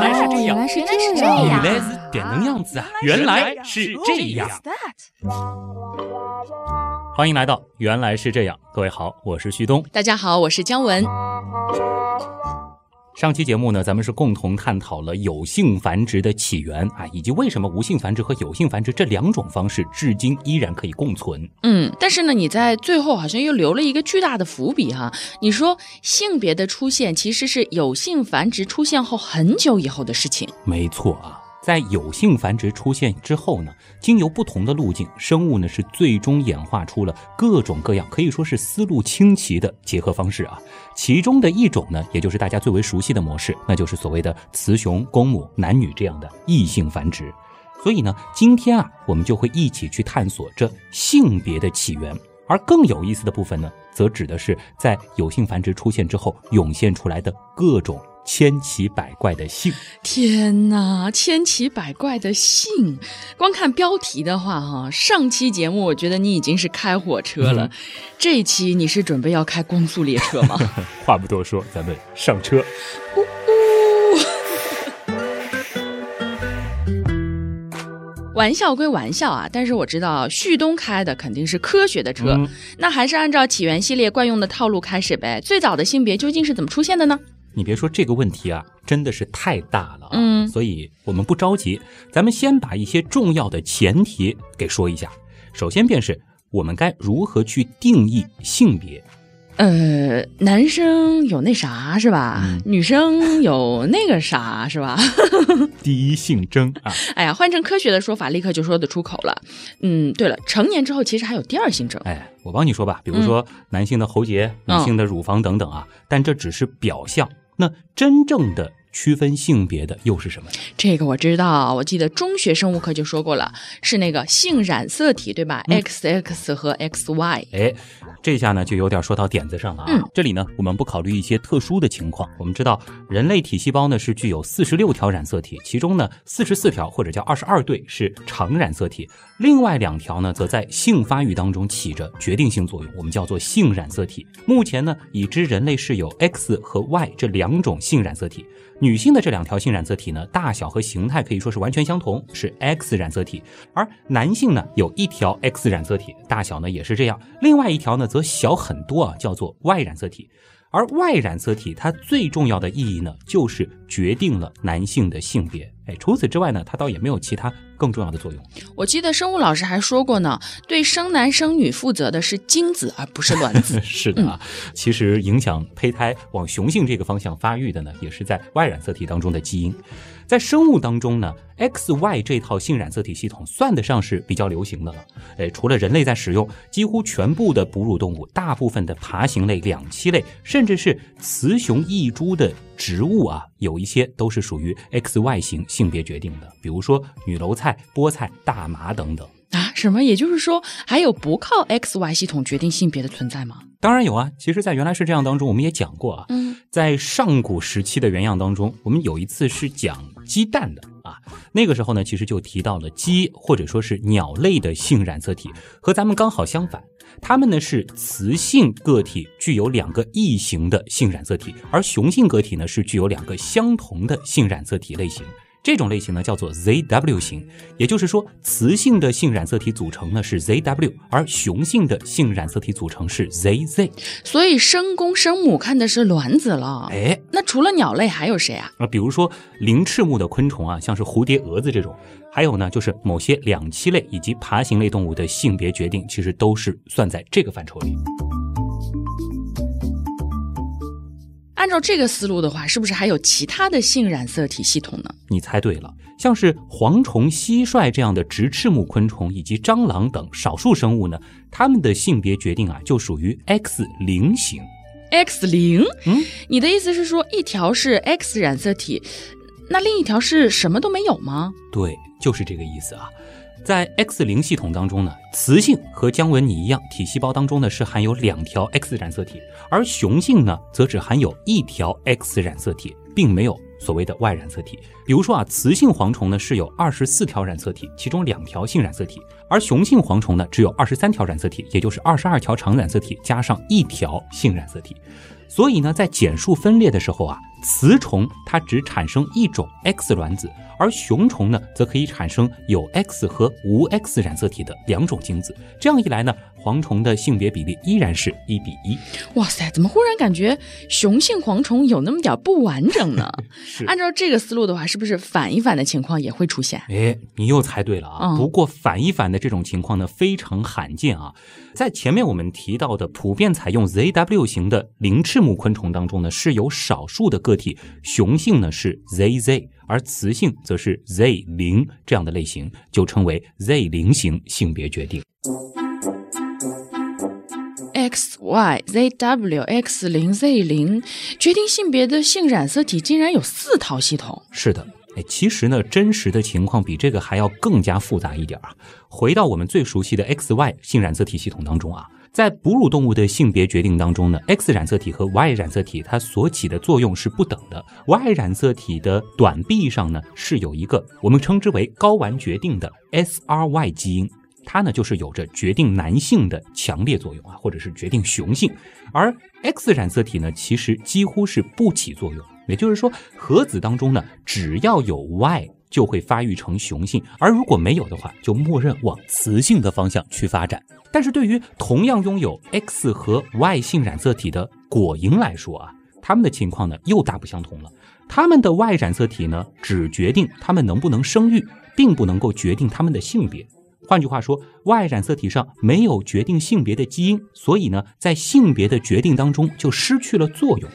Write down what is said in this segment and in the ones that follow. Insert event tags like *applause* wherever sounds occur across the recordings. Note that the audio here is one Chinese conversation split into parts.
来是这样，原来是这样原样，来是这能样子啊！原来是这样。欢迎来到《原来是这样》，各位好，我是旭东。大家好，我是姜文。上期节目呢，咱们是共同探讨了有性繁殖的起源啊，以及为什么无性繁殖和有性繁殖这两种方式至今依然可以共存。嗯，但是呢，你在最后好像又留了一个巨大的伏笔哈。你说性别的出现其实是有性繁殖出现后很久以后的事情。没错啊。在有性繁殖出现之后呢，经由不同的路径，生物呢是最终演化出了各种各样，可以说是思路清奇的结合方式啊。其中的一种呢，也就是大家最为熟悉的模式，那就是所谓的雌雄公母、男女这样的异性繁殖。所以呢，今天啊，我们就会一起去探索这性别的起源。而更有意思的部分呢，则指的是在有性繁殖出现之后涌现出来的各种。千奇百怪的姓，天哪！千奇百怪的姓，光看标题的话，哈，上期节目我觉得你已经是开火车了，这一期你是准备要开光速列车吗？*laughs* 话不多说，咱们上车。呜呜，玩笑归玩笑啊，但是我知道旭东开的肯定是科学的车，那还是按照起源系列惯用的套路开始呗。最早的性别究竟是怎么出现的呢？你别说这个问题啊，真的是太大了啊！嗯，所以我们不着急，咱们先把一些重要的前提给说一下。首先便是我们该如何去定义性别？呃，男生有那啥是吧？女生有那个啥是吧？*laughs* 第一性征啊！哎呀，换成科学的说法，立刻就说得出口了。嗯，对了，成年之后其实还有第二性征。哎，我帮你说吧，比如说男性的喉结、女性的乳房等等啊，但这只是表象。那真正的区分性别的又是什么？这个我知道，我记得中学生物课就说过了，是那个性染色体，对吧？XX 和 XY。哎。这下呢，就有点说到点子上了啊！这里呢，我们不考虑一些特殊的情况。我们知道，人类体细胞呢是具有四十六条染色体，其中呢四十四条或者叫二十二对是常染色体，另外两条呢则在性发育当中起着决定性作用，我们叫做性染色体。目前呢，已知人类是有 X 和 Y 这两种性染色体。女性的这两条性染色体呢，大小和形态可以说是完全相同，是 X 染色体；而男性呢，有一条 X 染色体，大小呢也是这样，另外一条呢则小很多啊，叫做 Y 染色体。而 Y 染色体它最重要的意义呢，就是决定了男性的性别。哎，除此之外呢，它倒也没有其他更重要的作用。我记得生物老师还说过呢，对生男生女负责的是精子，而不是卵子。*laughs* 是的啊，其实影响胚胎往雄性这个方向发育的呢，也是在 Y 染色体当中的基因。在生物当中呢，X Y 这套性染色体系统算得上是比较流行的了。哎，除了人类在使用，几乎全部的哺乳动物、大部分的爬行类、两栖类，甚至是雌雄异株的植物啊，有一些都是属于 X Y 型性别决定的，比如说女楼菜、菠菜、大麻等等。啊，什么？也就是说，还有不靠 X Y 系统决定性别的存在吗？当然有啊。其实，在原来是这样当中，我们也讲过啊。嗯，在上古时期的原样当中，我们有一次是讲鸡蛋的啊。那个时候呢，其实就提到了鸡或者说是鸟类的性染色体和咱们刚好相反，它们呢是雌性个体具有两个异型的性染色体，而雄性个体呢是具有两个相同的性染色体类型。这种类型呢叫做 ZW 型，也就是说，雌性的性染色体组成呢是 ZW，而雄性的性染色体组成是 ZZ。所以生公生母看的是卵子了。哎，那除了鸟类还有谁啊？啊，比如说鳞翅目的昆虫啊，像是蝴蝶、蛾子这种，还有呢就是某些两栖类以及爬行类动物的性别决定，其实都是算在这个范畴里。按照这个思路的话，是不是还有其他的性染色体系统呢？你猜对了，像是蝗虫、蟋蟀这样的直翅目昆虫，以及蟑螂等少数生物呢，它们的性别决定啊，就属于 X 零型。X 零？嗯，你的意思是说，一条是 X 染色体，那另一条是什么都没有吗？对，就是这个意思啊。在 X 零系统当中呢，雌性和姜文你一样，体细胞当中呢是含有两条 X 染色体，而雄性呢则只含有一条 X 染色体，并没有所谓的 Y 染色体。比如说啊，雌性蝗虫呢是有二十四条染色体，其中两条性染色体，而雄性蝗虫呢只有二十三条染色体，也就是二十二条常染色体加上一条性染色体。所以呢，在减数分裂的时候啊，雌虫它只产生一种 X 卵子，而雄虫呢，则可以产生有 X 和无 X 染色体的两种精子。这样一来呢，蝗虫的性别比例依然是一比一。哇塞，怎么忽然感觉雄性蝗虫有那么点不完整呢？*laughs* 是按照这个思路的话，是不是反一反的情况也会出现？哎，你又猜对了啊！嗯不过反一反的这种情况呢，非常罕见啊。在前面我们提到的普遍采用 ZW 型的鳞翅目昆虫当中呢，是有少数的个体雄性呢是 ZZ，而雌性则是 Z 零这样的类型，就称为 Z 零型性别决定。X Y Z W X 零 Z 零决定性别的性染色体竟然有四套系统。是的，哎，其实呢，真实的情况比这个还要更加复杂一点啊。回到我们最熟悉的 XY 性染色体系统当中啊，在哺乳动物的性别决定当中呢，X 染色体和 Y 染色体它所起的作用是不等的。Y 染色体的短臂上呢是有一个我们称之为睾丸决定的 SRY 基因。它呢，就是有着决定男性的强烈作用啊，或者是决定雄性。而 X 染色体呢，其实几乎是不起作用。也就是说，核子当中呢，只要有 Y 就会发育成雄性，而如果没有的话，就默认往雌性的方向去发展。但是对于同样拥有 X 和 Y 性染色体的果蝇来说啊，它们的情况呢又大不相同了。它们的 Y 染色体呢，只决定它们能不能生育，并不能够决定它们的性别。换句话说，Y 染色体上没有决定性别的基因，所以呢，在性别的决定当中就失去了作用。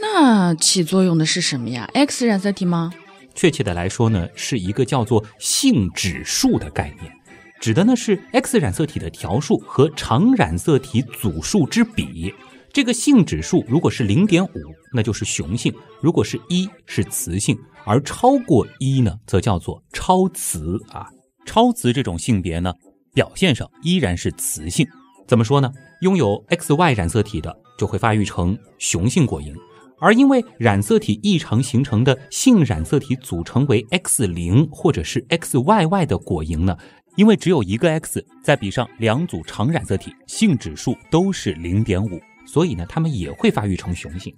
那起作用的是什么呀？X 染色体吗？确切的来说呢，是一个叫做性指数的概念，指的呢是 X 染色体的条数和常染色体组数之比。这个性指数如果是零点五，那就是雄性；如果是一，是雌性；而超过一呢，则叫做超雌啊。超雌这种性别呢，表现上依然是雌性。怎么说呢？拥有 XY 染色体的就会发育成雄性果蝇，而因为染色体异常形成的性染色体组成为 X 零或者是 XYY 的果蝇呢，因为只有一个 X，再比上两组常染色体，性指数都是零点五，所以呢，它们也会发育成雄性。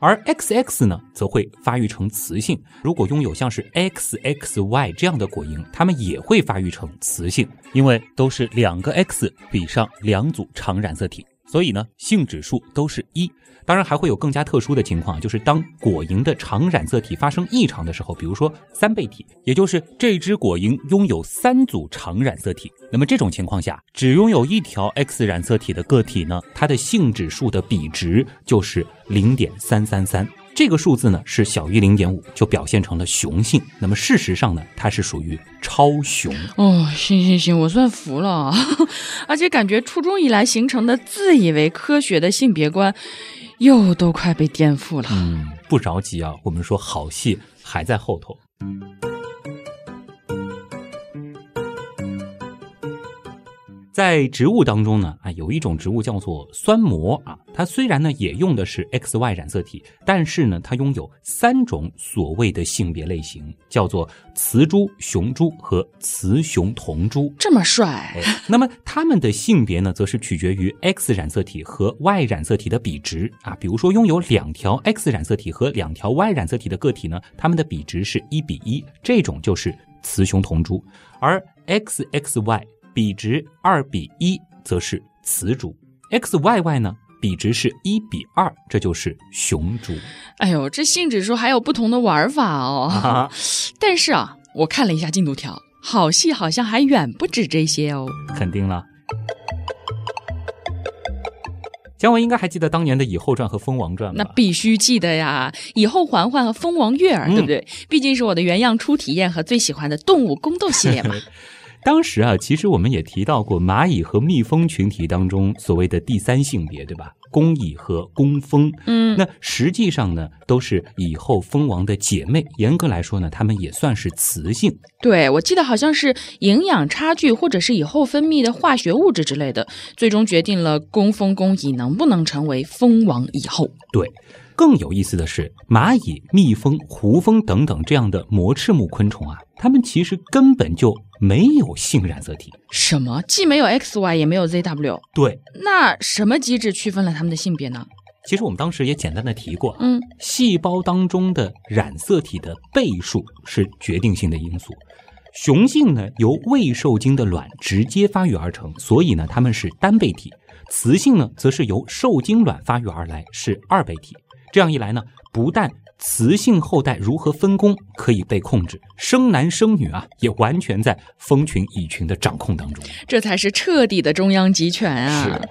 而 XX 呢，则会发育成雌性。如果拥有像是 XXY 这样的果蝇，它们也会发育成雌性，因为都是两个 X 比上两组常染色体，所以呢，性指数都是一。当然，还会有更加特殊的情况，就是当果蝇的常染色体发生异常的时候，比如说三倍体，也就是这只果蝇拥有三组常染色体。那么这种情况下，只拥有一条 X 染色体的个体呢，它的性指数的比值就是零点三三三。这个数字呢是小于零点五，就表现成了雄性。那么事实上呢，它是属于超雄。哦，行行行，我算服了。*laughs* 而且感觉初中以来形成的自以为科学的性别观，又都快被颠覆了。嗯，不着急啊，我们说好戏还在后头。在植物当中呢，啊，有一种植物叫做酸蘑啊，它虽然呢也用的是 XY 染色体，但是呢，它拥有三种所谓的性别类型，叫做雌株、雄株和雌雄同株。这么帅，哎，那么它们的性别呢，则是取决于 X 染色体和 Y 染色体的比值啊。比如说，拥有两条 X 染色体和两条 Y 染色体的个体呢，它们的比值是一比一，这种就是雌雄同株；而 XXY 比值二比一，则是雌株；XYY 呢，比值是一比二，这就是雄株。哎呦，这性指数还有不同的玩法哦。啊，*laughs* 但是啊，我看了一下进度条，好戏好像还远不止这些哦。肯定了。姜文应该还记得当年的《蚁后传》和《蜂王传》吧？那必须记得呀！以后嬛嬛和蜂王月儿，嗯对不对？毕竟是我的原样初体验和最喜欢的动物宫斗系列嘛。*laughs* 当时啊，其实我们也提到过蚂蚁和蜜蜂群体当中所谓的第三性别，对吧？工蚁和工蜂。嗯，那实际上呢，都是蚁后蜂王的姐妹。严格来说呢，它们也算是雌性。对，我记得好像是营养差距，或者是蚁后分泌的化学物质之类的，最终决定了工蜂工蚁能不能成为蜂王蚁后。对，更有意思的是，蚂蚁、蜜蜂、胡蜂等等这样的膜翅目昆虫啊，它们其实根本就没有性染色体。什么？既没有 XY，也没有 ZW，对，那什么机制区分了他们的性别呢？其实我们当时也简单的提过，嗯，细胞当中的染色体的倍数是决定性的因素。雄性呢由未受精的卵直接发育而成，所以呢它们是单倍体；雌性呢则是由受精卵发育而来，是二倍体。这样一来呢，不但雌性后代如何分工可以被控制，生男生女啊也完全在蜂群蚁群的掌控当中。这才是彻底的中央集权啊！是。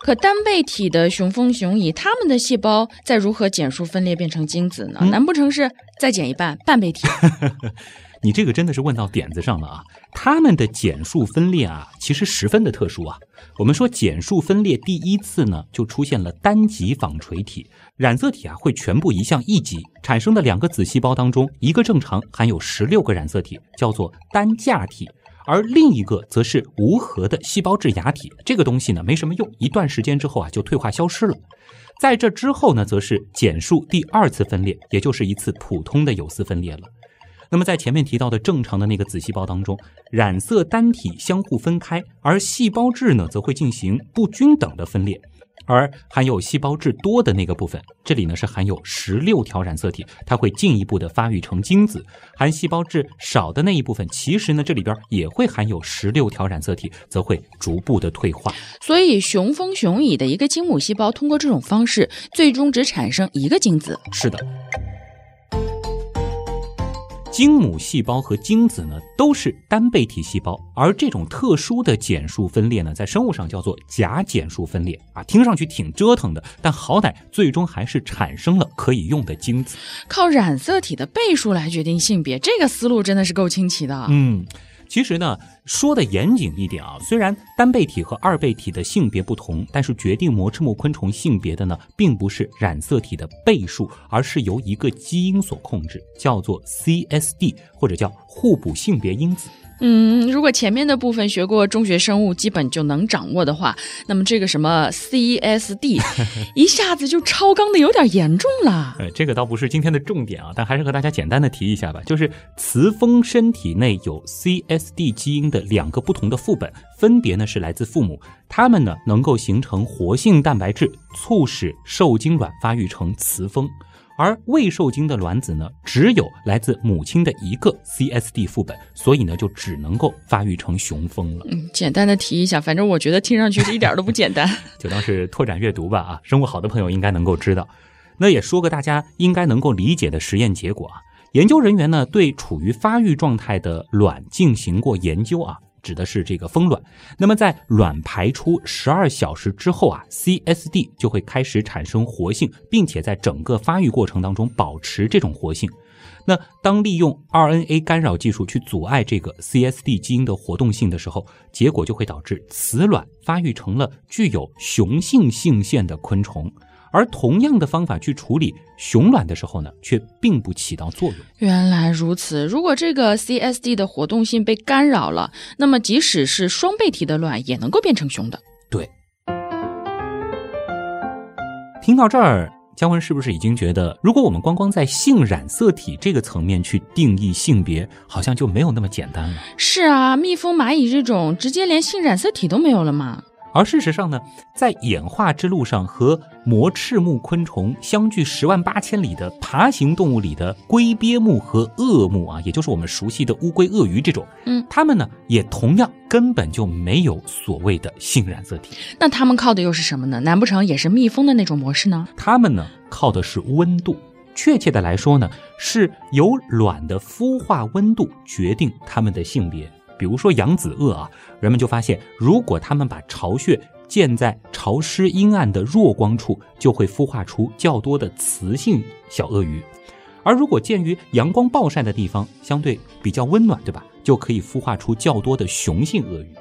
可单倍体的雄蜂雄蚁，它们的细胞再如何减数分裂变成精子呢？难不成是再减一半半倍体？*laughs* 你这个真的是问到点子上了啊！它们的减数分裂啊，其实十分的特殊啊。我们说减数分裂第一次呢，就出现了单极纺锤体，染色体啊会全部移向一极，产生的两个子细胞当中，一个正常含有十六个染色体，叫做单价体。而另一个则是无核的细胞质芽体，这个东西呢没什么用，一段时间之后啊就退化消失了。在这之后呢，则是减数第二次分裂，也就是一次普通的有丝分裂了。那么在前面提到的正常的那个子细胞当中，染色单体相互分开，而细胞质呢则会进行不均等的分裂。而含有细胞质多的那个部分，这里呢是含有十六条染色体，它会进一步的发育成精子；含细胞质少的那一部分，其实呢这里边也会含有十六条染色体，则会逐步的退化。所以雄蜂雄蚁的一个精母细胞，通过这种方式，最终只产生一个精子。是的。精母细胞和精子呢都是单倍体细胞，而这种特殊的减数分裂呢，在生物上叫做假减数分裂啊，听上去挺折腾的，但好歹最终还是产生了可以用的精子。靠染色体的倍数来决定性别，这个思路真的是够清奇的。嗯。其实呢，说的严谨一点啊，虽然单倍体和二倍体的性别不同，但是决定膜翅目昆虫性别的呢，并不是染色体的倍数，而是由一个基因所控制，叫做 CSD，或者叫互补性别因子。嗯，如果前面的部分学过中学生物，基本就能掌握的话，那么这个什么 CSD，*laughs* 一下子就超纲的有点严重了。呃，这个倒不是今天的重点啊，但还是和大家简单的提一下吧。就是雌蜂身体内有 CSD 基因的两个不同的副本，分别呢是来自父母，它们呢能够形成活性蛋白质，促使受精卵发育成雌蜂。而未受精的卵子呢，只有来自母亲的一个 CSD 副本，所以呢，就只能够发育成雄蜂了。嗯，简单的提一下，反正我觉得听上去是一点都不简单，*laughs* 就当是拓展阅读吧。啊，生物好的朋友应该能够知道。那也说个大家应该能够理解的实验结果啊，研究人员呢对处于发育状态的卵进行过研究啊。指的是这个蜂卵，那么在卵排出十二小时之后啊，CSD 就会开始产生活性，并且在整个发育过程当中保持这种活性。那当利用 RNA 干扰技术去阻碍这个 CSD 基因的活动性的时候，结果就会导致雌卵发育成了具有雄性性腺的昆虫。而同样的方法去处理雄卵的时候呢，却并不起到作用。原来如此，如果这个 CSD 的活动性被干扰了，那么即使是双倍体的卵也能够变成雄的。对。听到这儿，姜文是不是已经觉得，如果我们光光在性染色体这个层面去定义性别，好像就没有那么简单了？是啊，蜜蜂、蚂蚁这种直接连性染色体都没有了吗？而事实上呢，在演化之路上和膜翅目昆虫相距十万八千里的爬行动物里的龟鳖目和鳄目啊，也就是我们熟悉的乌龟、鳄鱼这种，嗯，它们呢也同样根本就没有所谓的性染色体。那它们靠的又是什么呢？难不成也是蜜蜂的那种模式呢？它们呢靠的是温度，确切的来说呢，是由卵的孵化温度决定它们的性别。比如说扬子鳄啊，人们就发现，如果他们把巢穴建在潮湿阴暗的弱光处，就会孵化出较多的雌性小鳄鱼；而如果建于阳光暴晒的地方，相对比较温暖，对吧？就可以孵化出较多的雄性鳄鱼。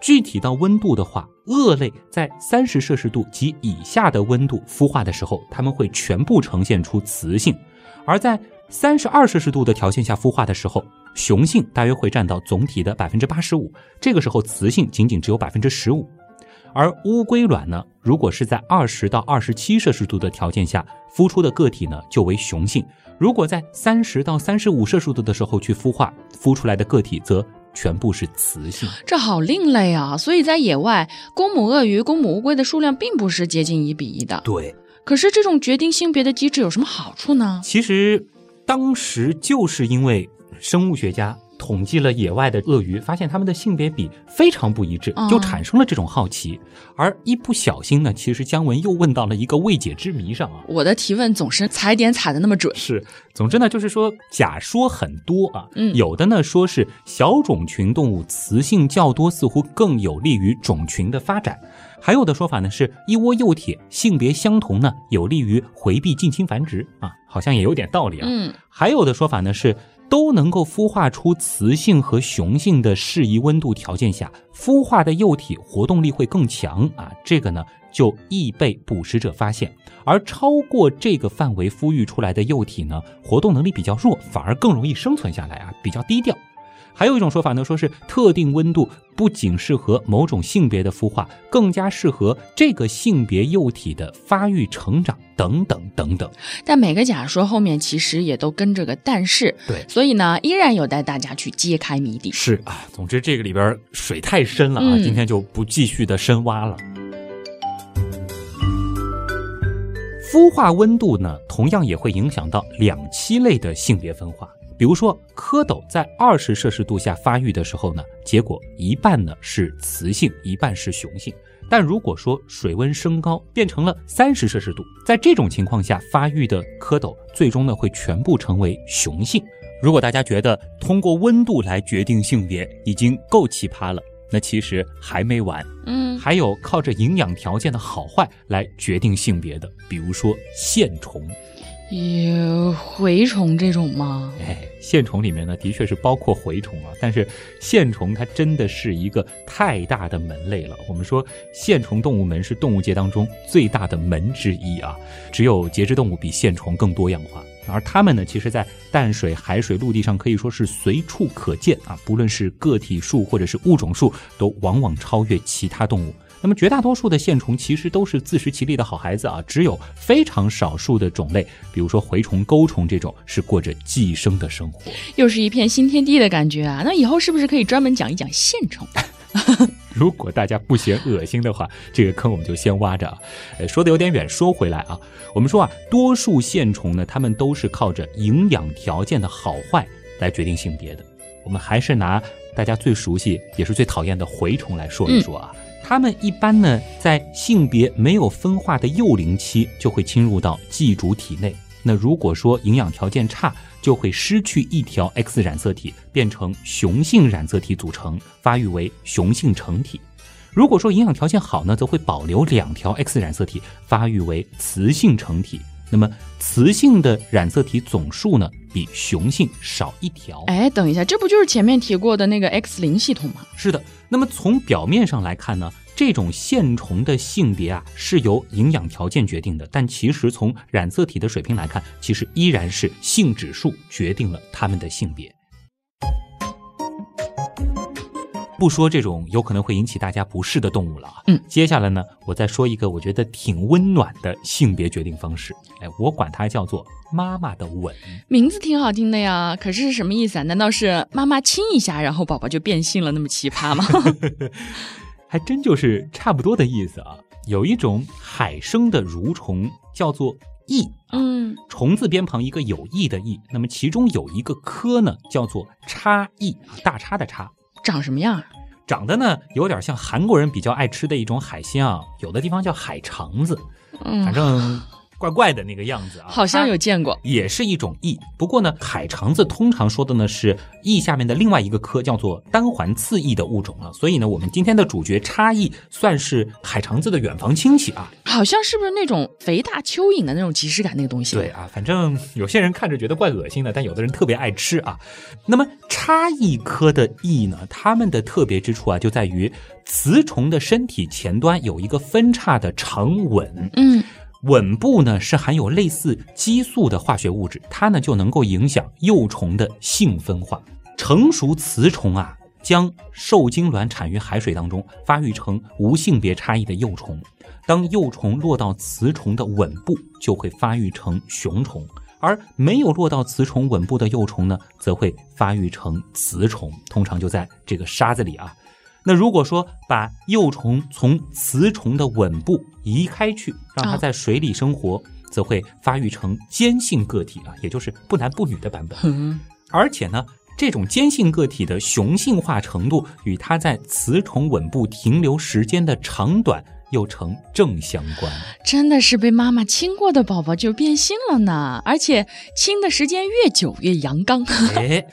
具体到温度的话，鳄类在三十摄氏度及以下的温度孵化的时候，它们会全部呈现出雌性；而在三十二摄氏度的条件下孵化的时候，雄性大约会占到总体的百分之八十五，这个时候雌性仅仅只有百分之十五。而乌龟卵呢，如果是在二十到二十七摄氏度的条件下孵出的个体呢，就为雄性；如果在三十到三十五摄氏度的时候去孵化，孵出来的个体则全部是雌性。这好另类啊！所以在野外，公母鳄鱼、公母乌龟的数量并不是接近一比一的。对。可是这种决定性别的机制有什么好处呢？其实，当时就是因为生物学家。统计了野外的鳄鱼，发现它们的性别比非常不一致，就产生了这种好奇。而一不小心呢，其实姜文又问到了一个未解之谜上啊。我的提问总是踩点踩的那么准。是，总之呢，就是说假说很多啊。嗯，有的呢说是小种群动物雌性较多，似乎更有利于种群的发展；还有的说法呢是一窝幼体性别相同呢，有利于回避近亲繁殖啊，好像也有点道理啊。嗯，还有的说法呢是。都能够孵化出雌性和雄性的适宜温度条件下，孵化的幼体活动力会更强啊，这个呢就易被捕食者发现，而超过这个范围孵育出来的幼体呢，活动能力比较弱，反而更容易生存下来啊，比较低调。还有一种说法呢，说是特定温度不仅适合某种性别的孵化，更加适合这个性别幼体的发育成长，等等等等。但每个假说后面其实也都跟着个但是，对，所以呢，依然有待大家去揭开谜底。是啊，总之这个里边水太深了啊，今天就不继续的深挖了。孵化温度呢，同样也会影响到两栖类的性别分化。比如说，蝌蚪在二十摄氏度下发育的时候呢，结果一半呢是雌性，一半是雄性。但如果说水温升高，变成了三十摄氏度，在这种情况下发育的蝌蚪，最终呢会全部成为雄性。如果大家觉得通过温度来决定性别已经够奇葩了，那其实还没完。嗯，还有靠着营养条件的好坏来决定性别的，比如说线虫。有蛔虫这种吗？哎，线虫里面呢，的确是包括蛔虫啊。但是线虫它真的是一个太大的门类了。我们说线虫动物门是动物界当中最大的门之一啊。只有节肢动物比线虫更多样化，而它们呢，其实在淡水、海水、陆地上可以说是随处可见啊。不论是个体数或者是物种数，都往往超越其他动物。那么绝大多数的线虫其实都是自食其力的好孩子啊，只有非常少数的种类，比如说蛔虫、钩虫这种，是过着寄生的生活。又是一片新天地的感觉啊！那以后是不是可以专门讲一讲线虫？*laughs* 如果大家不嫌恶心的话，这个坑我们就先挖着啊。呃，说的有点远，说回来啊，我们说啊，多数线虫呢，它们都是靠着营养条件的好坏来决定性别的。我们还是拿大家最熟悉也是最讨厌的蛔虫来说一说啊。它们一般呢，在性别没有分化的幼龄期就会侵入到寄主体内。那如果说营养条件差，就会失去一条 X 染色体，变成雄性染色体组成，发育为雄性成体。如果说营养条件好呢，则会保留两条 X 染色体，发育为雌性成体。那么雌性的染色体总数呢，比雄性少一条。哎，等一下，这不就是前面提过的那个 X 零系统吗？是的。那么从表面上来看呢，这种线虫的性别啊是由营养条件决定的，但其实从染色体的水平来看，其实依然是性指数决定了它们的性别。不说这种有可能会引起大家不适的动物了啊，嗯，接下来呢，我再说一个我觉得挺温暖的性别决定方式，哎，我管它叫做妈妈的吻，名字挺好听的呀，可是是什么意思啊？难道是妈妈亲一下，然后宝宝就变性了，那么奇葩吗？*laughs* 还真就是差不多的意思啊。有一种海生的蠕虫叫做翼，嗯，虫字边旁一个有翼的翼，那么其中有一个科呢叫做叉翼，大叉的叉。长什么样？长得呢，有点像韩国人比较爱吃的一种海鲜啊，有的地方叫海肠子，反正。怪怪的那个样子啊，好像有见过，也是一种翼。不过呢，海肠子通常说的呢是翼下面的另外一个科，叫做单环刺翼的物种了。所以呢，我们今天的主角叉翼算是海肠子的远房亲戚啊。好像是不是那种肥大蚯蚓的那种即视感那个东西？对啊，反正有些人看着觉得怪恶心的，但有的人特别爱吃啊。那么叉翼科的翼呢，它们的特别之处啊，就在于雌虫的身体前端有一个分叉的长吻。嗯。吻部呢是含有类似激素的化学物质，它呢就能够影响幼虫的性分化。成熟雌虫啊，将受精卵产于海水当中，发育成无性别差异的幼虫。当幼虫落到雌虫的吻部，就会发育成雄虫。而没有落到雌虫吻部的幼虫呢，则会发育成雌虫，通常就在这个沙子里啊。那如果说把幼虫从雌虫的吻部移开去，让它在水里生活，则会发育成坚性个体啊，也就是不男不女的版本。而且呢，这种坚性个体的雄性化程度与它在雌虫吻部停留时间的长短又成正相关。真的是被妈妈亲过的宝宝就变性了呢，而且亲的时间越久越阳刚。*laughs* 哎。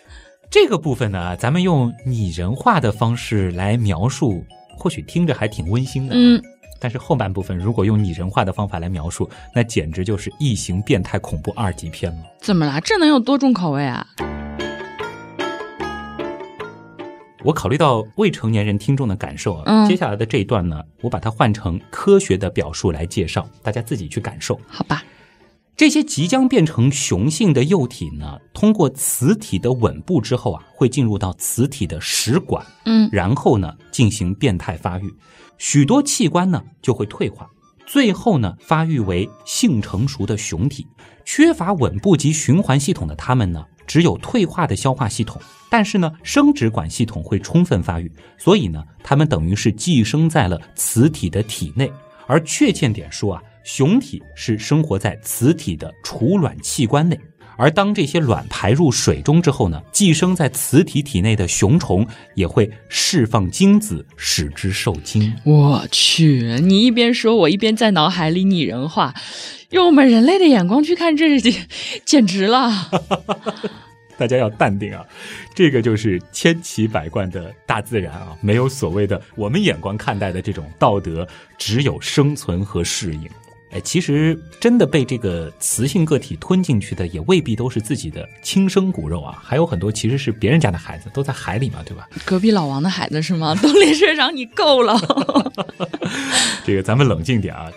这个部分呢，咱们用拟人化的方式来描述，或许听着还挺温馨的。嗯，但是后半部分如果用拟人化的方法来描述，那简直就是异形变态恐怖二级片了。怎么啦？这能有多重口味啊？我考虑到未成年人听众的感受啊，接下来的这一段呢，我把它换成科学的表述来介绍，大家自己去感受。好吧。这些即将变成雄性的幼体呢，通过雌体的吻部之后啊，会进入到雌体的食管，嗯，然后呢进行变态发育，许多器官呢就会退化，最后呢发育为性成熟的雄体。缺乏吻部及循环系统的它们呢，只有退化的消化系统，但是呢生殖管系统会充分发育，所以呢它们等于是寄生在了雌体的体内。而确切点说啊。雄体是生活在雌体的储卵器官内，而当这些卵排入水中之后呢，寄生在雌体体内的雄虫也会释放精子，使之受精。我去，你一边说，我一边在脑海里拟人化，用我们人类的眼光去看这，简直了。*laughs* 大家要淡定啊，这个就是千奇百怪的大自然啊，没有所谓的我们眼光看待的这种道德，只有生存和适应。哎，其实真的被这个雌性个体吞进去的，也未必都是自己的亲生骨肉啊，还有很多其实是别人家的孩子，都在海里嘛，对吧？隔壁老王的孩子是吗？东林社长，你够了！*laughs* 这个咱们冷静点啊。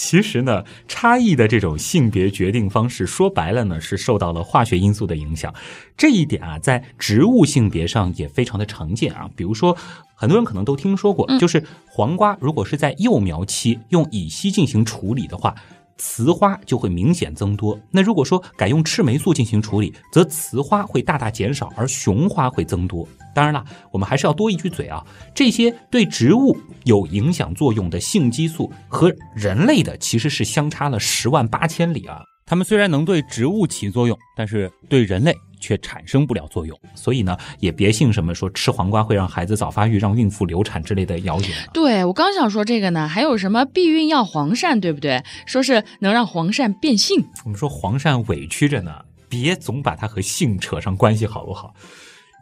其实呢，差异的这种性别决定方式，说白了呢，是受到了化学因素的影响。这一点啊，在植物性别上也非常的常见啊。比如说，很多人可能都听说过，就是黄瓜如果是在幼苗期用乙烯进行处理的话。雌花就会明显增多。那如果说改用赤霉素进行处理，则雌花会大大减少，而雄花会增多。当然了，我们还是要多一句嘴啊，这些对植物有影响作用的性激素和人类的其实是相差了十万八千里啊。它们虽然能对植物起作用，但是对人类。却产生不了作用，所以呢，也别信什么说吃黄瓜会让孩子早发育、让孕妇流产之类的谣言。对我刚想说这个呢，还有什么避孕药黄鳝，对不对？说是能让黄鳝变性。我们说黄鳝委屈着呢，别总把它和性扯上关系，好不好？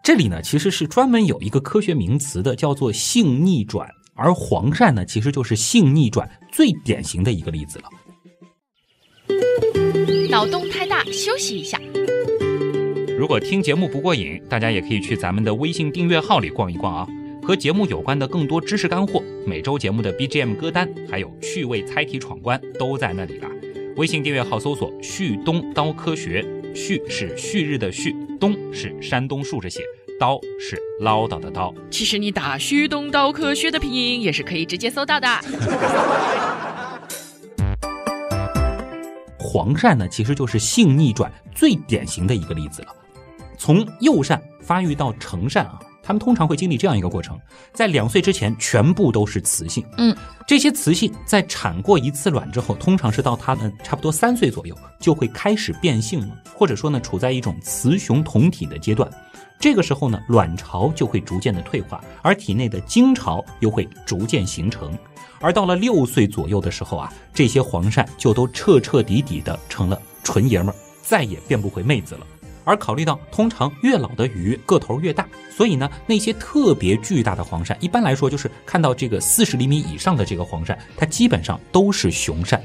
这里呢，其实是专门有一个科学名词的，叫做性逆转，而黄鳝呢，其实就是性逆转最典型的一个例子了。脑洞太大，休息一下。如果听节目不过瘾，大家也可以去咱们的微信订阅号里逛一逛啊，和节目有关的更多知识干货，每周节目的 BGM 歌单，还有趣味猜题闯关都在那里了。微信订阅号搜索“旭东刀科学”，旭是旭日的旭，东是山东竖着写，刀是唠叨的刀。其实你打“旭东刀科学”的拼音也是可以直接搜到的。*laughs* 黄鳝呢，其实就是性逆转最典型的一个例子了。从幼鳝发育到成鳝啊，它们通常会经历这样一个过程：在两岁之前，全部都是雌性。嗯，这些雌性在产过一次卵之后，通常是到它们差不多三岁左右，就会开始变性了，或者说呢，处在一种雌雄同体的阶段。这个时候呢，卵巢就会逐渐的退化，而体内的精巢又会逐渐形成。而到了六岁左右的时候啊，这些黄鳝就都彻彻底底的成了纯爷们儿，再也变不回妹子了。而考虑到通常越老的鱼个头越大，所以呢，那些特别巨大的黄鳝，一般来说就是看到这个四十厘米以上的这个黄鳝，它基本上都是雄鳝。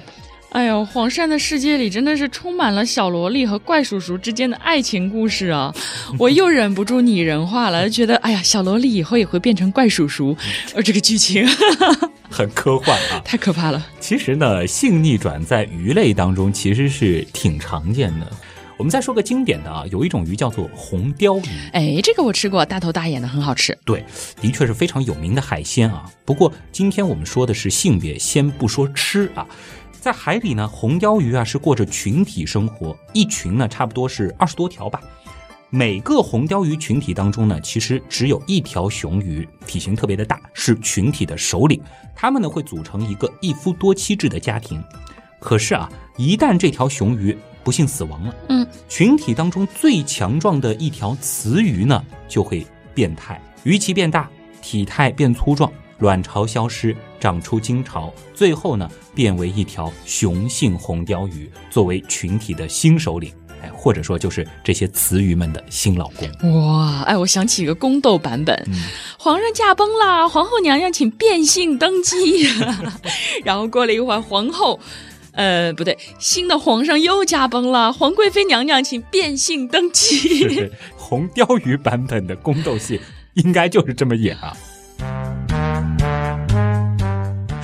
哎呦，黄鳝的世界里真的是充满了小萝莉和怪叔叔之间的爱情故事啊！*laughs* 我又忍不住拟人化了，觉得哎呀，小萝莉以后也会变成怪叔叔，而 *laughs* 这个剧情 *laughs* 很科幻啊，太可怕了。其实呢，性逆转在鱼类当中其实是挺常见的。我们再说个经典的啊，有一种鱼叫做红鲷鱼。哎，这个我吃过，大头大眼的，很好吃。对，的确是非常有名的海鲜啊。不过今天我们说的是性别，先不说吃啊。在海里呢，红鲷鱼啊是过着群体生活，一群呢差不多是二十多条吧。每个红鲷鱼群体当中呢，其实只有一条雄鱼，体型特别的大，是群体的首领。它们呢会组成一个一夫多妻制的家庭。可是啊，一旦这条雄鱼不幸死亡了，嗯，群体当中最强壮的一条雌鱼呢就会变态，鱼鳍变大，体态变粗壮，卵巢消失，长出精巢，最后呢变为一条雄性红鲷鱼，作为群体的新首领。哎，或者说就是这些雌鱼们的新老公。哇，哎，我想起一个宫斗版本，皇上驾崩了，皇后娘娘请变性登基，*laughs* 然后过了一会儿，皇后，呃，不对，新的皇上又驾崩了，皇贵妃娘娘请变性登基。红鲷鱼版本的宫斗戏应该就是这么演啊。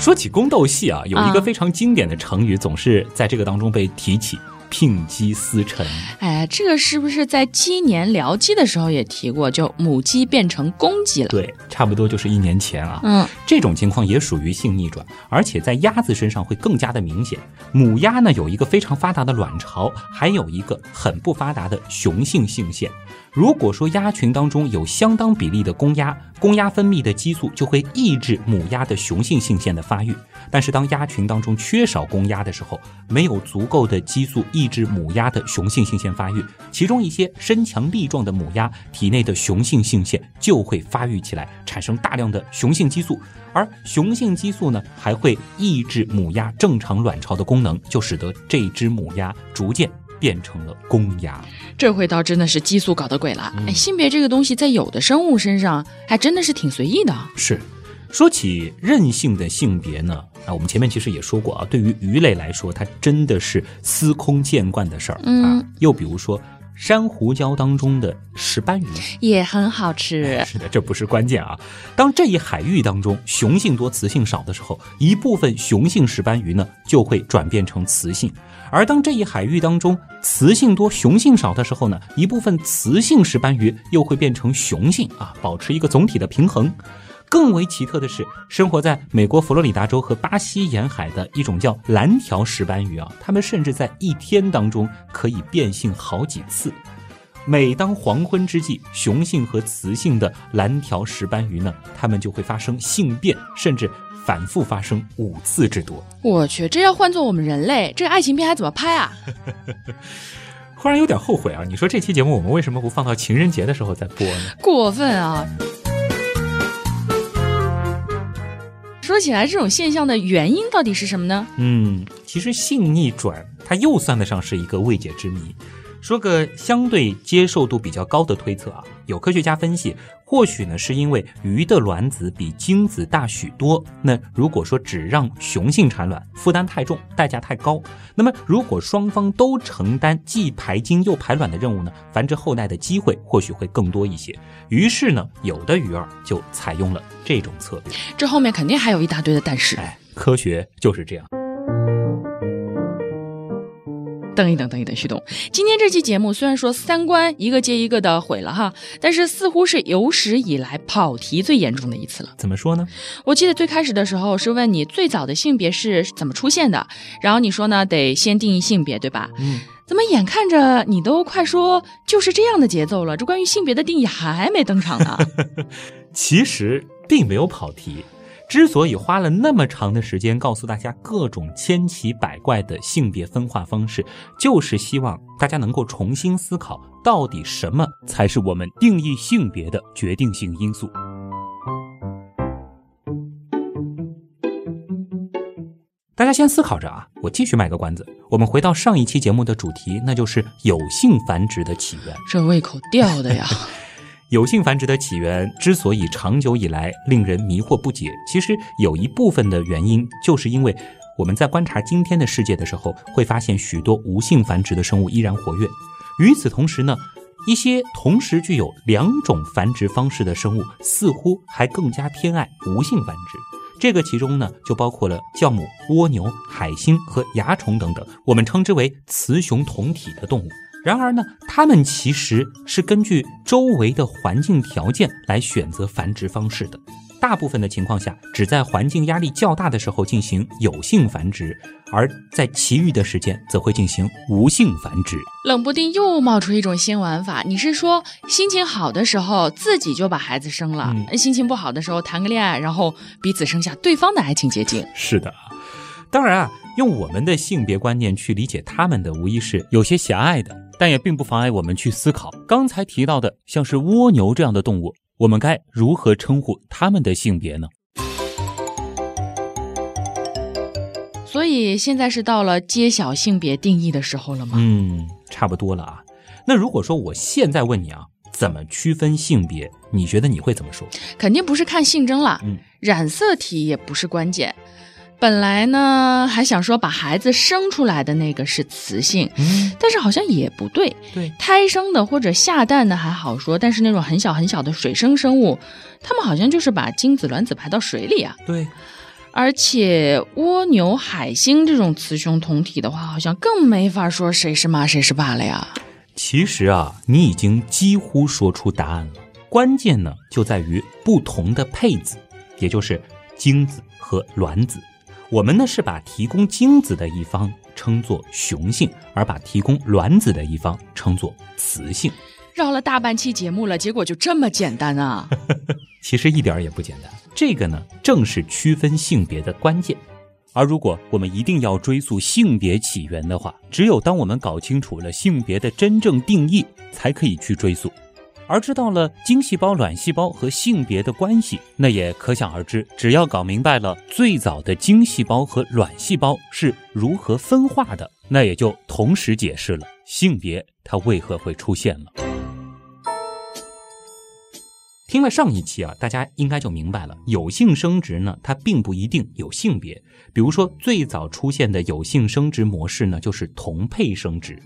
说起宫斗戏啊，有一个非常经典的成语，总是在这个当中被提起。牝鸡司晨，哎，这个是不是在鸡年僚鸡的时候也提过？就母鸡变成公鸡了？对，差不多就是一年前啊。嗯，这种情况也属于性逆转，而且在鸭子身上会更加的明显。母鸭呢有一个非常发达的卵巢，还有一个很不发达的雄性性腺。如果说鸭群当中有相当比例的公鸭，公鸭分泌的激素就会抑制母鸭的雄性性腺的发育。但是当鸭群当中缺少公鸭的时候，没有足够的激素抑制母鸭的雄性性腺发育，其中一些身强力壮的母鸭体内的雄性性腺就会发育起来，产生大量的雄性激素，而雄性激素呢还会抑制母鸭正常卵巢的功能，就使得这只母鸭逐渐。变成了公鸭，这回倒真的是激素搞的鬼了。哎，性别这个东西在有的生物身上还真的是挺随意的。是，说起任性的性别呢，啊，我们前面其实也说过啊，对于鱼类来说，它真的是司空见惯的事儿啊。又比如说。珊瑚礁当中的石斑鱼也很好吃。是的，这不是关键啊。当这一海域当中雄性多、雌性少的时候，一部分雄性石斑鱼呢就会转变成雌性；而当这一海域当中雌性多、雄性少的时候呢，一部分雌性石斑鱼又会变成雄性啊，保持一个总体的平衡。更为奇特的是，生活在美国佛罗里达州和巴西沿海的一种叫蓝条石斑鱼啊，它们甚至在一天当中可以变性好几次。每当黄昏之际，雄性和雌性的蓝条石斑鱼呢，它们就会发生性变，甚至反复发生五次之多。我去，这要换做我们人类，这爱情片还怎么拍啊？*laughs* 忽然有点后悔啊！你说这期节目我们为什么不放到情人节的时候再播呢？过分啊！说起来，这种现象的原因到底是什么呢？嗯，其实性逆转它又算得上是一个未解之谜。说个相对接受度比较高的推测啊，有科学家分析，或许呢是因为鱼的卵子比精子大许多。那如果说只让雄性产卵，负担太重，代价太高。那么如果双方都承担既排精又排卵的任务呢，繁殖后代的机会或许会更多一些。于是呢，有的鱼儿就采用了这种策略。这后面肯定还有一大堆的但是。哎，科学就是这样。等一等，等一等，旭东，今天这期节目虽然说三观一个接一个的毁了哈，但是似乎是有史以来跑题最严重的一次了。怎么说呢？我记得最开始的时候是问你最早的性别是怎么出现的，然后你说呢得先定义性别，对吧？嗯。怎么眼看着你都快说就是这样的节奏了，这关于性别的定义还没登场呢？*laughs* 其实并没有跑题。之所以花了那么长的时间告诉大家各种千奇百怪的性别分化方式，就是希望大家能够重新思考，到底什么才是我们定义性别的决定性因素。大家先思考着啊，我继续卖个关子。我们回到上一期节目的主题，那就是有性繁殖的起源。这胃口吊的呀！*laughs* 有性繁殖的起源之所以长久以来令人迷惑不解，其实有一部分的原因，就是因为我们在观察今天的世界的时候，会发现许多无性繁殖的生物依然活跃。与此同时呢，一些同时具有两种繁殖方式的生物，似乎还更加偏爱无性繁殖。这个其中呢，就包括了酵母、蜗牛、海星和蚜虫等等，我们称之为雌雄同体的动物。然而呢，它们其实是根据周围的环境条件来选择繁殖方式的。大部分的情况下，只在环境压力较大的时候进行有性繁殖，而在其余的时间则会进行无性繁殖。冷不丁又冒出一种新玩法，你是说心情好的时候自己就把孩子生了，嗯心情不好的时候谈个恋爱，然后彼此生下对方的爱情结晶？是的，当然啊，用我们的性别观念去理解他们的，无疑是有些狭隘的，但也并不妨碍我们去思考刚才提到的像是蜗牛这样的动物。我们该如何称呼它们的性别呢？所以现在是到了揭晓性别定义的时候了吗？嗯，差不多了啊。那如果说我现在问你啊，怎么区分性别？你觉得你会怎么说？肯定不是看性征了，染色体也不是关键。本来呢，还想说把孩子生出来的那个是雌性，但是好像也不对。对，胎生的或者下蛋的还好说，但是那种很小很小的水生生物，他们好像就是把精子卵子排到水里啊。对，而且蜗牛、海星这种雌雄同体的话，好像更没法说谁是妈谁是爸了呀。其实啊，你已经几乎说出答案了。关键呢，就在于不同的配子，也就是精子和卵子。我们呢是把提供精子的一方称作雄性，而把提供卵子的一方称作雌性。绕了大半期节目了，结果就这么简单啊？*laughs* 其实一点也不简单。这个呢，正是区分性别的关键。而如果我们一定要追溯性别起源的话，只有当我们搞清楚了性别的真正定义，才可以去追溯。而知道了精细胞、卵细胞和性别的关系，那也可想而知。只要搞明白了最早的精细胞和卵细胞是如何分化的，那也就同时解释了性别它为何会出现了。听了上一期啊，大家应该就明白了，有性生殖呢，它并不一定有性别。比如说，最早出现的有性生殖模式呢，就是同配生殖。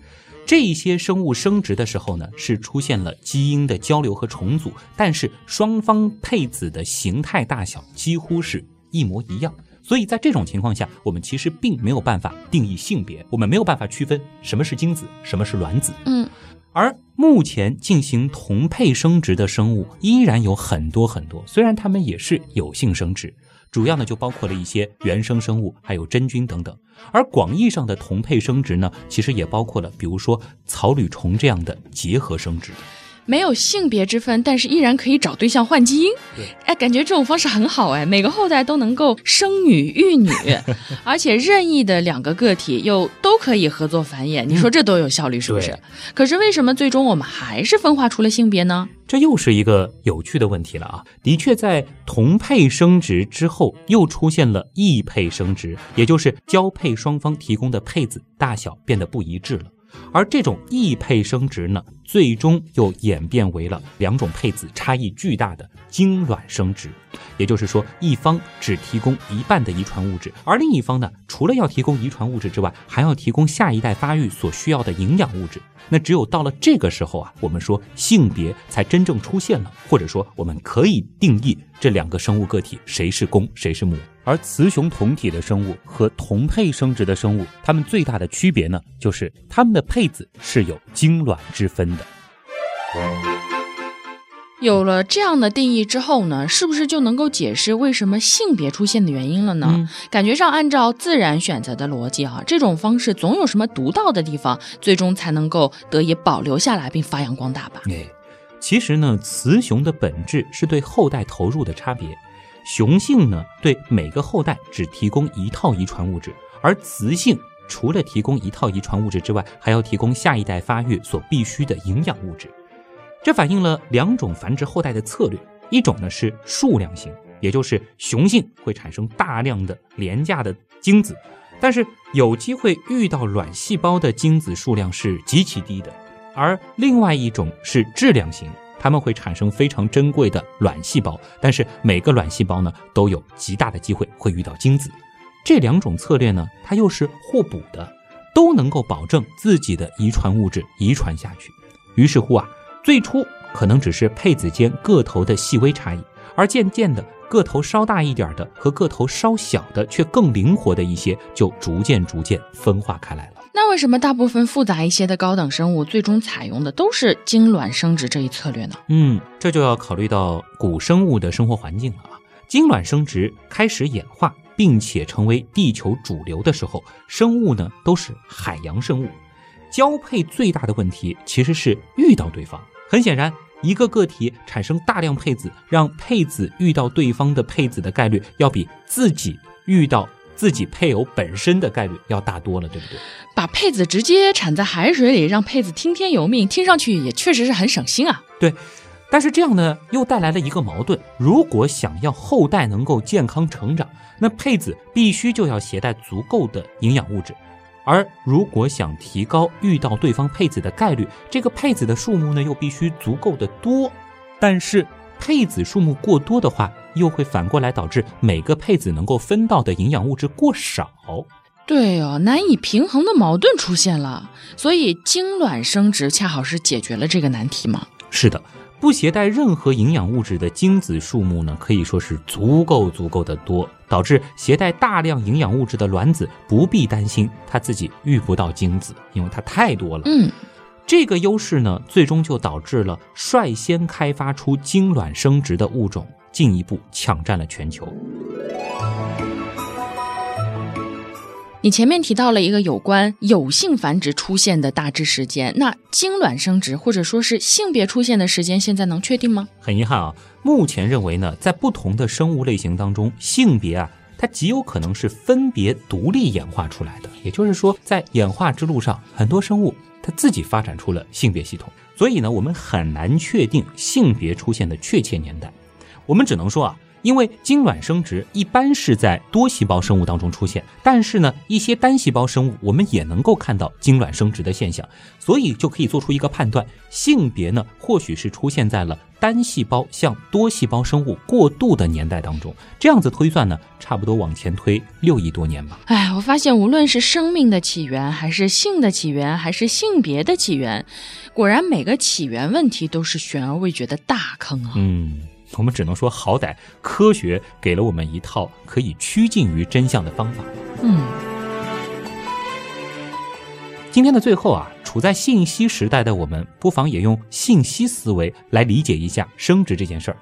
这些生物生殖的时候呢，是出现了基因的交流和重组，但是双方配子的形态大小几乎是一模一样，所以在这种情况下，我们其实并没有办法定义性别，我们没有办法区分什么是精子，什么是卵子。嗯，而目前进行同配生殖的生物依然有很多很多，虽然它们也是有性生殖。主要呢就包括了一些原生生物，还有真菌等等。而广义上的同配生殖呢，其实也包括了，比如说草履虫这样的结合生殖。没有性别之分，但是依然可以找对象换基因。对，哎，感觉这种方式很好哎，每个后代都能够生女育女，*laughs* 而且任意的两个个体又都可以合作繁衍。你说这多有效率，是不是？可是为什么最终我们还是分化出了性别呢？这又是一个有趣的问题了啊！的确，在同配生殖之后，又出现了异配生殖，也就是交配双方提供的配子大小变得不一致了。而这种异配生殖呢，最终又演变为了两种配子差异巨大的精卵生殖。也就是说，一方只提供一半的遗传物质，而另一方呢，除了要提供遗传物质之外，还要提供下一代发育所需要的营养物质。那只有到了这个时候啊，我们说性别才真正出现了，或者说我们可以定义这两个生物个体谁是公谁是母。而雌雄同体的生物和同配生殖的生物，它们最大的区别呢，就是它们的配子是有精卵之分的。有了这样的定义之后呢，是不是就能够解释为什么性别出现的原因了呢？感觉上按照自然选择的逻辑啊，这种方式总有什么独到的地方，最终才能够得以保留下来并发扬光大吧？哎，其实呢，雌雄的本质是对后代投入的差别。雄性呢，对每个后代只提供一套遗传物质，而雌性除了提供一套遗传物质之外，还要提供下一代发育所必需的营养物质。这反映了两种繁殖后代的策略：一种呢是数量型，也就是雄性会产生大量的廉价的精子，但是有机会遇到卵细胞的精子数量是极其低的；而另外一种是质量型。它们会产生非常珍贵的卵细胞，但是每个卵细胞呢都有极大的机会会遇到精子。这两种策略呢，它又是互补的，都能够保证自己的遗传物质遗传下去。于是乎啊，最初可能只是配子间个头的细微差异，而渐渐的，个头稍大一点的和个头稍小的却更灵活的一些，就逐渐逐渐分化开来了。那为什么大部分复杂一些的高等生物最终采用的都是精卵生殖这一策略呢？嗯，这就要考虑到古生物的生活环境了啊。精卵生殖开始演化，并且成为地球主流的时候，生物呢都是海洋生物。交配最大的问题其实是遇到对方。很显然，一个个体产生大量配子，让配子遇到对方的配子的概率，要比自己遇到。自己配偶本身的概率要大多了，对不对？把配子直接产在海水里，让配子听天由命，听上去也确实是很省心啊。对，但是这样呢，又带来了一个矛盾：如果想要后代能够健康成长，那配子必须就要携带足够的营养物质；而如果想提高遇到对方配子的概率，这个配子的数目呢，又必须足够的多。但是配子数目过多的话，又会反过来导致每个配子能够分到的营养物质过少。对哦，难以平衡的矛盾出现了。所以精卵生殖恰好是解决了这个难题吗？是的，不携带任何营养物质的精子数目呢，可以说是足够足够的多，导致携带大量营养物质的卵子不必担心它自己遇不到精子，因为它太多了。嗯。这个优势呢，最终就导致了率先开发出精卵生殖的物种进一步抢占了全球。你前面提到了一个有关有性繁殖出现的大致时间，那精卵生殖或者说是性别出现的时间，现在能确定吗？很遗憾啊，目前认为呢，在不同的生物类型当中，性别啊，它极有可能是分别独立演化出来的。也就是说，在演化之路上，很多生物。他自己发展出了性别系统，所以呢，我们很难确定性别出现的确切年代。我们只能说啊，因为精卵生殖一般是在多细胞生物当中出现，但是呢，一些单细胞生物我们也能够看到精卵生殖的现象，所以就可以做出一个判断：性别呢，或许是出现在了。单细胞向多细胞生物过渡的年代当中，这样子推算呢，差不多往前推六亿多年吧。哎，我发现无论是生命的起源，还是性的起源，还是性别的起源，果然每个起源问题都是悬而未决的大坑啊。嗯，我们只能说，好歹科学给了我们一套可以趋近于真相的方法。嗯。今天的最后啊，处在信息时代的我们，不妨也用信息思维来理解一下生殖这件事儿。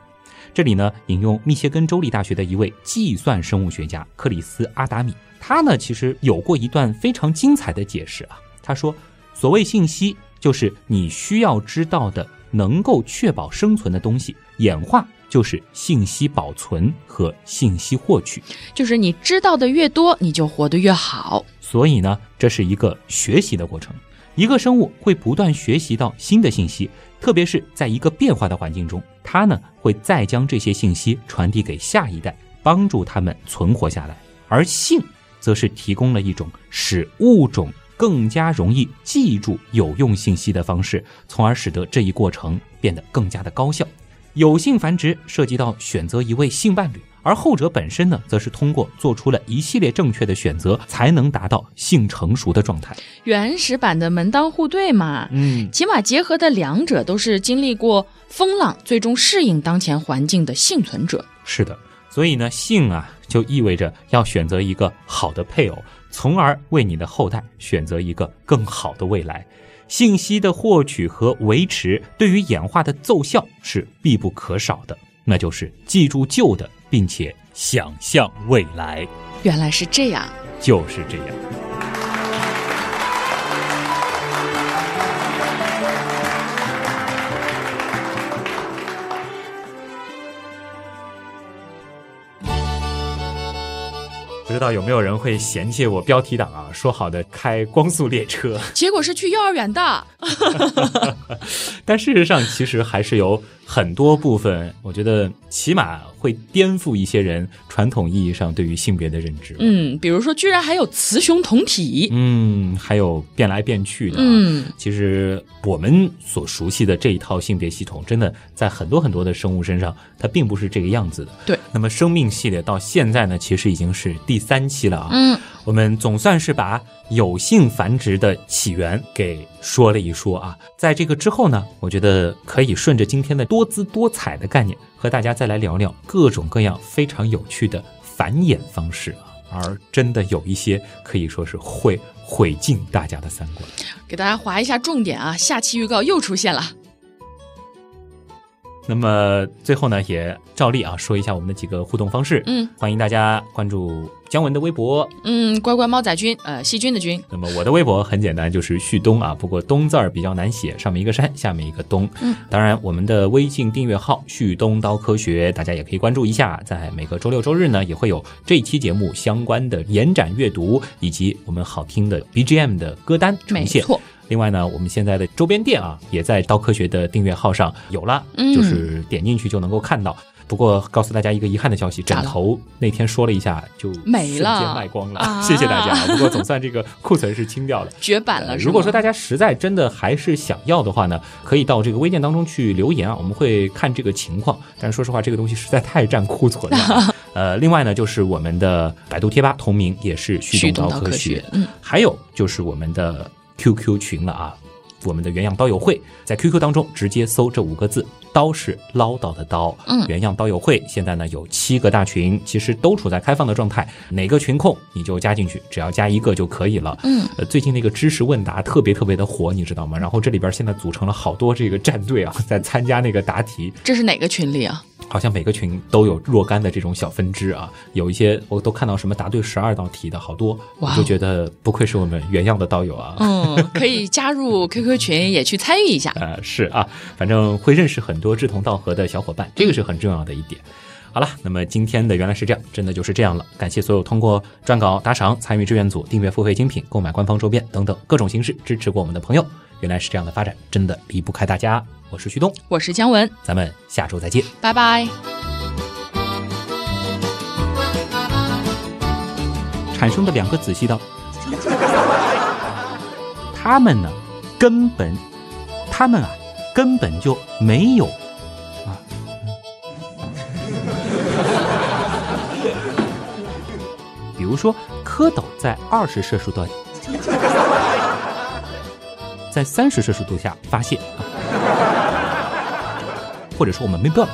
这里呢，引用密歇根州立大学的一位计算生物学家克里斯阿达米，他呢其实有过一段非常精彩的解释啊。他说，所谓信息，就是你需要知道的能够确保生存的东西。演化就是信息保存和信息获取，就是你知道的越多，你就活得越好。所以呢，这是一个学习的过程。一个生物会不断学习到新的信息，特别是在一个变化的环境中，它呢会再将这些信息传递给下一代，帮助他们存活下来。而性则是提供了一种使物种更加容易记住有用信息的方式，从而使得这一过程变得更加的高效。有性繁殖涉及到选择一位性伴侣。而后者本身呢，则是通过做出了一系列正确的选择，才能达到性成熟的状态。原始版的门当户对嘛，嗯，起码结合的两者都是经历过风浪，最终适应当前环境的幸存者。是的，所以呢，性啊，就意味着要选择一个好的配偶，从而为你的后代选择一个更好的未来。信息的获取和维持，对于演化的奏效是必不可少的，那就是记住旧的。并且想象未来，原来是这样，就是这样。不知道有没有人会嫌弃我标题党啊？说好的开光速列车，结果是去幼儿园的。*laughs* 但事实上，其实还是有很多部分，我觉得起码会颠覆一些人传统意义上对于性别的认知。嗯，比如说，居然还有雌雄同体。嗯，还有变来变去的。嗯，其实我们所熟悉的这一套性别系统，真的在很多很多的生物身上，它并不是这个样子的。对。那么生命系列到现在呢，其实已经是第。三期了啊，嗯，我们总算是把有性繁殖的起源给说了一说啊。在这个之后呢，我觉得可以顺着今天的多姿多彩的概念，和大家再来聊聊各种各样非常有趣的繁衍方式啊。而真的有一些可以说是会毁尽大家的三观。给大家划一下重点啊，下期预告又出现了。那么最后呢，也照例啊说一下我们的几个互动方式。嗯，欢迎大家关注姜文的微博。嗯，乖乖猫仔君，呃，细菌的菌。那么我的微博很简单，就是旭东啊，不过东字儿比较难写，上面一个山，下面一个东。嗯，当然我们的微信订阅号旭东刀科学，大家也可以关注一下，在每个周六周日呢，也会有这期节目相关的延展阅读以及我们好听的 BGM 的歌单呈现。没错。另外呢，我们现在的周边店啊，也在刀科学的订阅号上有了，嗯就是点进去就能够看到。不过告诉大家一个遗憾的消息，枕头那天说了一下就没了瞬间卖光了，啊 *laughs* 谢谢大家。不过总算这个库存是清掉了。*laughs* 绝版了，呃如果说大家实在真的还是想要的话呢，可以到这个微店当中去留言啊，我们会看这个情况。但是说实话，这个东西实在太占库存了啊。*laughs* 呃，另外呢，就是我们的百度贴吧同名也是旭旭东东刀科学学，，嗯，还有就是我们的 QQ 群了啊，我们的原样刀友会，在 QQ 当中直接搜这五个字，刀是唠叨的刀，嗯原样刀友会现在呢有七个大群，其实都处在开放的状态，哪个群控你就加进去，只要加一个就可以了。嗯，呃，最近那个知识问答特别特别的火，你知道吗？然后这里边现在组成了好多这个战队啊，在参加那个答题，这是哪个群里啊？好像每个群都有若干的这种小分支啊，有一些我都看到什么答对十二道题的好多，我就觉得不愧是我们原样的道友啊。嗯，可以加入 *laughs* QQ 群，也去参与一下。呃，是啊，反正会认识很多志同道合的小伙伴，这个是很重要的一点。好了，那么今天的原来是这样，真的就是这样了。感谢所有通过撰稿、打赏、参与志愿组、订阅付费精品、购买官方周边等等各种形式支持过我们的朋友。原来是这样的发展，真的离不开大家。我是旭东，我是姜文，咱们下周再见。拜拜。产生的两个子细刀，他们呢，根本，他们啊，根本就没有比如说，蝌蚪在二十摄氏度，*laughs* 在三十摄氏度下发泄，或者说我们没办法